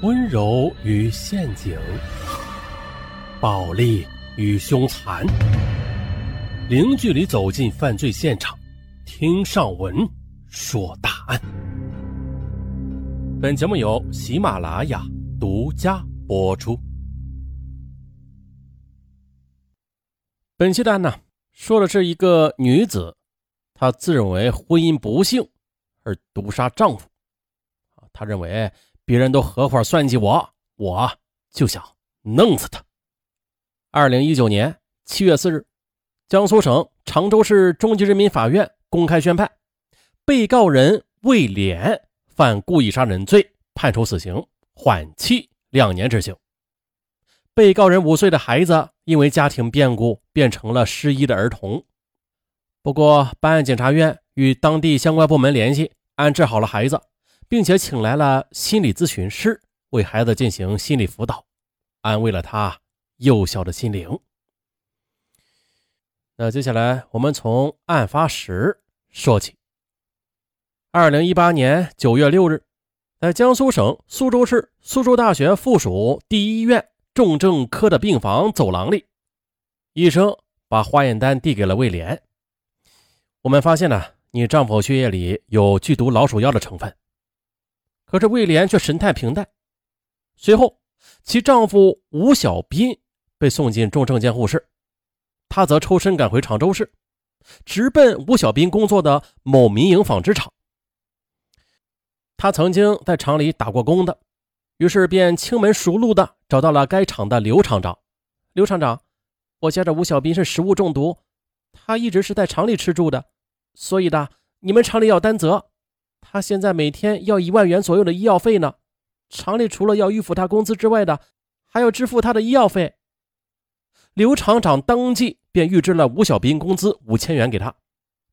温柔与陷阱，暴力与凶残，零距离走进犯罪现场，听上文说大案。本节目由喜马拉雅独家播出。本期的案呢，说的是一个女子，她自认为婚姻不幸而毒杀丈夫，啊，她认为。别人都合伙算计我，我就想弄死他。二零一九年七月四日，江苏省常州市中级人民法院公开宣判，被告人魏莲犯故意杀人罪，判处死刑，缓期两年执行。被告人五岁的孩子因为家庭变故变成了失忆的儿童。不过，办案检察院与当地相关部门联系，安置好了孩子。并且请来了心理咨询师为孩子进行心理辅导，安慰了他幼小的心灵。那接下来我们从案发时说起。二零一八年九月六日，在江苏省苏州市苏州大学附属第一医院重症科的病房走廊里，医生把化验单递给了魏莲。我们发现呢，你丈夫血液里有剧毒老鼠药的成分。可是魏廉却神态平淡。随后，其丈夫吴小斌被送进重症监护室，她则抽身赶回常州市，直奔吴小斌工作的某民营纺织厂。他曾经在厂里打过工的，于是便轻门熟路的找到了该厂的刘厂长。刘厂长，我家的吴小斌是食物中毒，他一直是在厂里吃住的，所以的，你们厂里要担责。他现在每天要一万元左右的医药费呢，厂里除了要预付他工资之外的，还要支付他的医药费。刘厂长当即便预支了吴小斌工资五千元给他，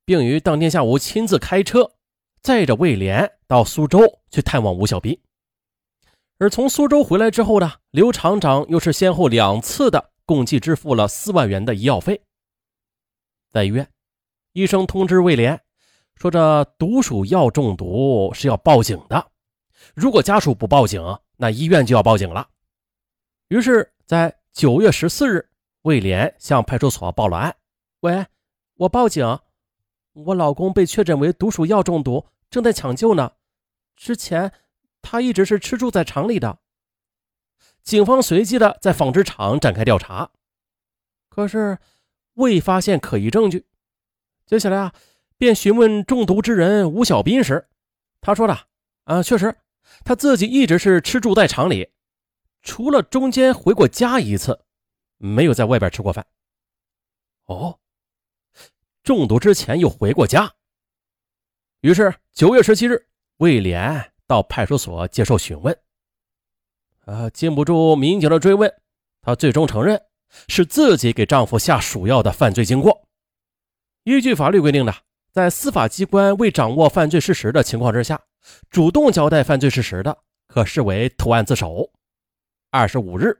并于当天下午亲自开车载着魏莲到苏州去探望吴小斌。而从苏州回来之后呢，刘厂长又是先后两次的共计支付了四万元的医药费。在医院，医生通知魏莲。说这毒鼠药中毒是要报警的，如果家属不报警，那医院就要报警了。于是，在九月十四日，魏莲向派出所报了案。喂，我报警，我老公被确诊为毒鼠药中毒，正在抢救呢。之前他一直是吃住在厂里的。警方随即的在纺织厂展开调查，可是未发现可疑证据。接下来啊。便询问中毒之人吴小斌时，他说的：“啊，确实，他自己一直是吃住在厂里，除了中间回过家一次，没有在外边吃过饭。”哦，中毒之前又回过家。于是九月十七日，魏莲到派出所接受询问。啊，经不住民警的追问，她最终承认是自己给丈夫下鼠药的犯罪经过。依据法律规定的。在司法机关未掌握犯罪事实的情况之下，主动交代犯罪事实的，可视为投案自首。二十五日，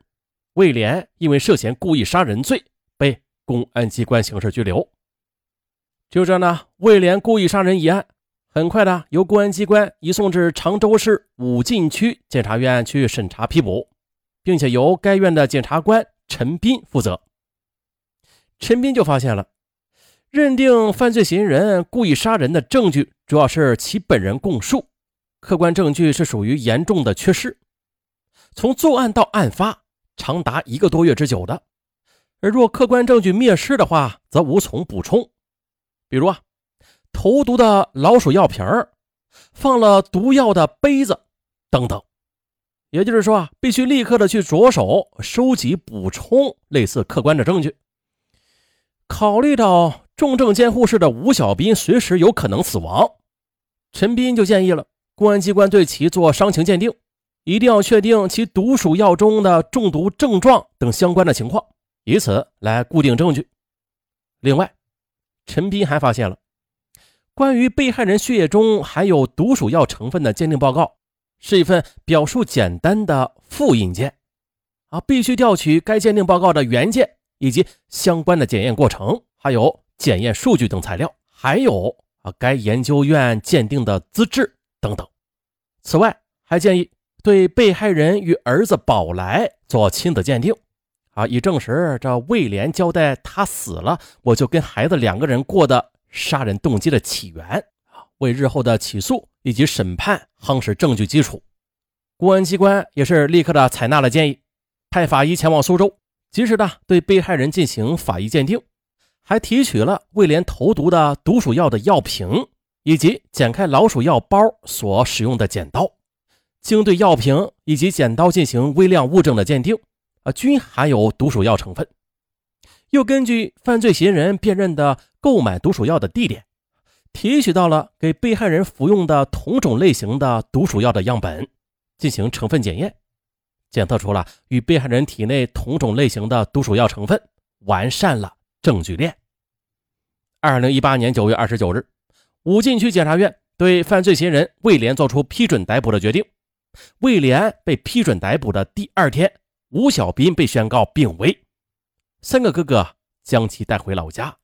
魏莲因为涉嫌故意杀人罪被公安机关刑事拘留。就这呢，魏莲故意杀人一案，很快的由公安机关移送至常州市武进区检察院去审查批捕，并且由该院的检察官陈斌负责。陈斌就发现了。认定犯罪嫌疑人故意杀人的证据主要是其本人供述，客观证据是属于严重的缺失。从作案到案发长达一个多月之久的，而若客观证据灭失的话，则无从补充。比如啊，投毒的老鼠药瓶儿，放了毒药的杯子等等。也就是说啊，必须立刻的去着手收集补充类似客观的证据。考虑到。重症监护室的吴小斌随时有可能死亡，陈斌就建议了公安机关对其做伤情鉴定，一定要确定其毒鼠药中的中毒症状等相关的情况，以此来固定证据。另外，陈斌还发现了关于被害人血液中含有毒鼠药成分的鉴定报告，是一份表述简单的复印件，啊，必须调取该鉴定报告的原件以及相关的检验过程，还有。检验数据等材料，还有啊，该研究院鉴定的资质等等。此外，还建议对被害人与儿子宝来做亲子鉴定，啊，以证实这魏莲交代他死了，我就跟孩子两个人过的杀人动机的起源，啊，为日后的起诉以及审判夯实证据基础。公安机关也是立刻的采纳了建议，派法医前往苏州，及时的对被害人进行法医鉴定，还提取了魏莲投毒的毒鼠药的药瓶。以及剪开老鼠药包所使用的剪刀，经对药瓶以及剪刀进行微量物证的鉴定，啊，均含有毒鼠药成分。又根据犯罪嫌疑人辨认的购买毒鼠药的地点，提取到了给被害人服用的同种类型的毒鼠药的样本，进行成分检验，检测出了与被害人体内同种类型的毒鼠药成分，完善了证据链。二零一八年九月二十九日。武进区检察院对犯罪嫌疑人魏莲作出批准逮捕的决定。魏莲被批准逮捕的第二天，吴小斌被宣告病危，三个哥哥将其带回老家。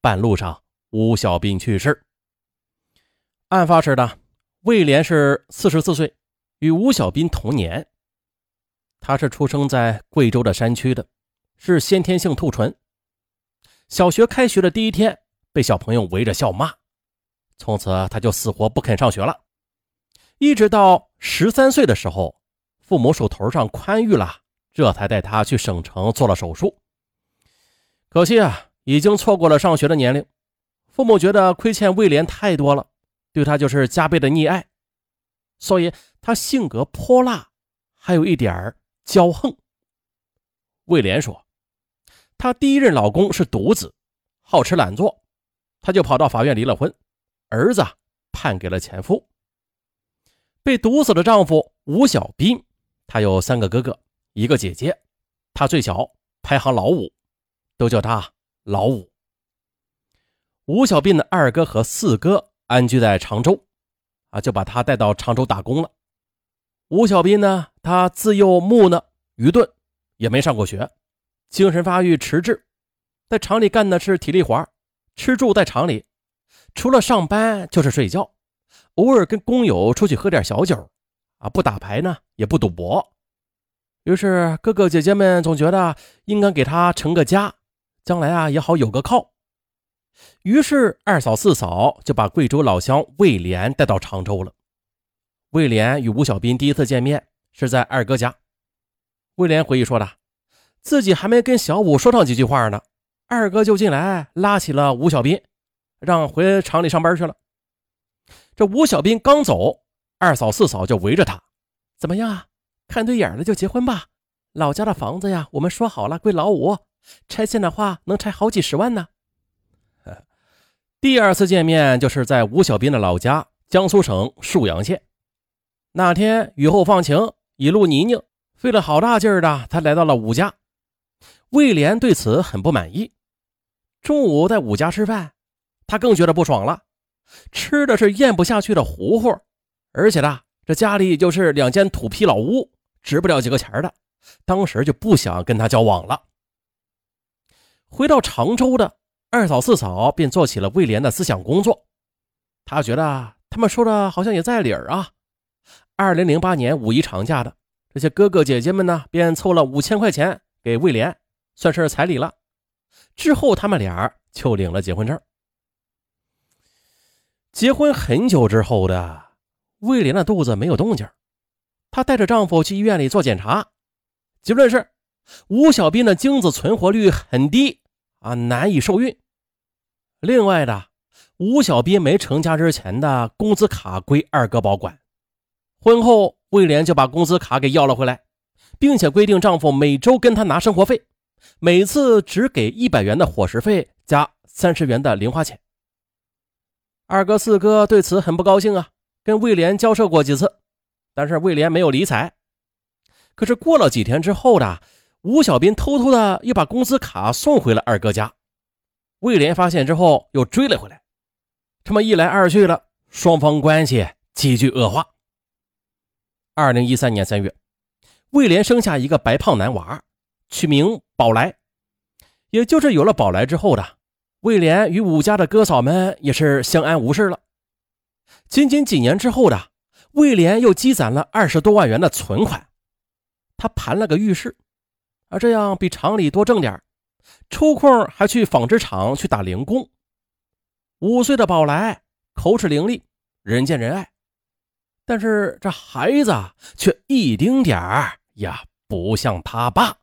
半路上，吴小斌去世。案发时的魏莲是四十四岁，与吴小斌同年。他是出生在贵州的山区的，是先天性兔唇。小学开学的第一天，被小朋友围着笑骂。从此他就死活不肯上学了，一直到十三岁的时候，父母手头上宽裕了，这才带他去省城做了手术。可惜啊，已经错过了上学的年龄。父母觉得亏欠魏莲太多了，对他就是加倍的溺爱，所以他性格泼辣，还有一点骄横。魏莲说，她第一任老公是独子，好吃懒做，她就跑到法院离了婚。儿子判给了前夫。被毒死的丈夫吴小斌，他有三个哥哥，一个姐姐，他最小，排行老五，都叫他老五。吴小斌的二哥和四哥安居在常州，啊，就把他带到常州打工了。吴小斌呢，他自幼木讷愚钝，也没上过学，精神发育迟滞，在厂里干的是体力活，吃住在厂里。除了上班就是睡觉，偶尔跟工友出去喝点小酒，啊，不打牌呢，也不赌博。于是哥哥姐姐们总觉得应该给他成个家，将来啊也好有个靠。于是二嫂四嫂就把贵州老乡魏莲带到常州了。魏莲与吴小斌第一次见面是在二哥家。魏莲回忆说的，自己还没跟小五说上几句话呢，二哥就进来拉起了吴小斌。让回厂里上班去了。这吴小斌刚走，二嫂四嫂就围着他：“怎么样啊？看对眼了就结婚吧。老家的房子呀，我们说好了归老五，拆迁的话能拆好几十万呢。”第二次见面就是在吴小斌的老家江苏省沭阳县。那天雨后放晴，一路泥泞，费了好大劲儿的才来到了武家。魏莲对此很不满意。中午在武家吃饭。他更觉得不爽了，吃的是咽不下去的糊糊，而且呢，这家里就是两间土坯老屋，值不了几个钱的，当时就不想跟他交往了。回到常州的二嫂四嫂便做起了魏莲的思想工作，他觉得他们说的好像也在理儿啊。二零零八年五一长假的这些哥哥姐姐们呢，便凑了五千块钱给魏莲，算是彩礼了。之后他们俩就领了结婚证。结婚很久之后的魏莲的肚子没有动静，她带着丈夫去医院里做检查，结论是吴小斌的精子存活率很低啊，难以受孕。另外的，吴小斌没成家之前的工资卡归二哥保管，婚后魏莲就把工资卡给要了回来，并且规定丈夫每周跟她拿生活费，每次只给一百元的伙食费加三十元的零花钱。二哥、四哥对此很不高兴啊，跟魏莲交涉过几次，但是魏莲没有理睬。可是过了几天之后的，吴小斌偷偷的又把工资卡送回了二哥家，魏莲发现之后又追了回来，这么一来二去了，双方关系急剧恶化。二零一三年三月，魏莲生下一个白胖男娃，取名宝来，也就是有了宝来之后的。魏莲与武家的哥嫂们也是相安无事了。仅仅几年之后的，魏莲又积攒了二十多万元的存款，他盘了个浴室，啊，这样比厂里多挣点抽空还去纺织厂去打零工。五岁的宝来口齿伶俐，人见人爱，但是这孩子却一丁点儿也不像他爸。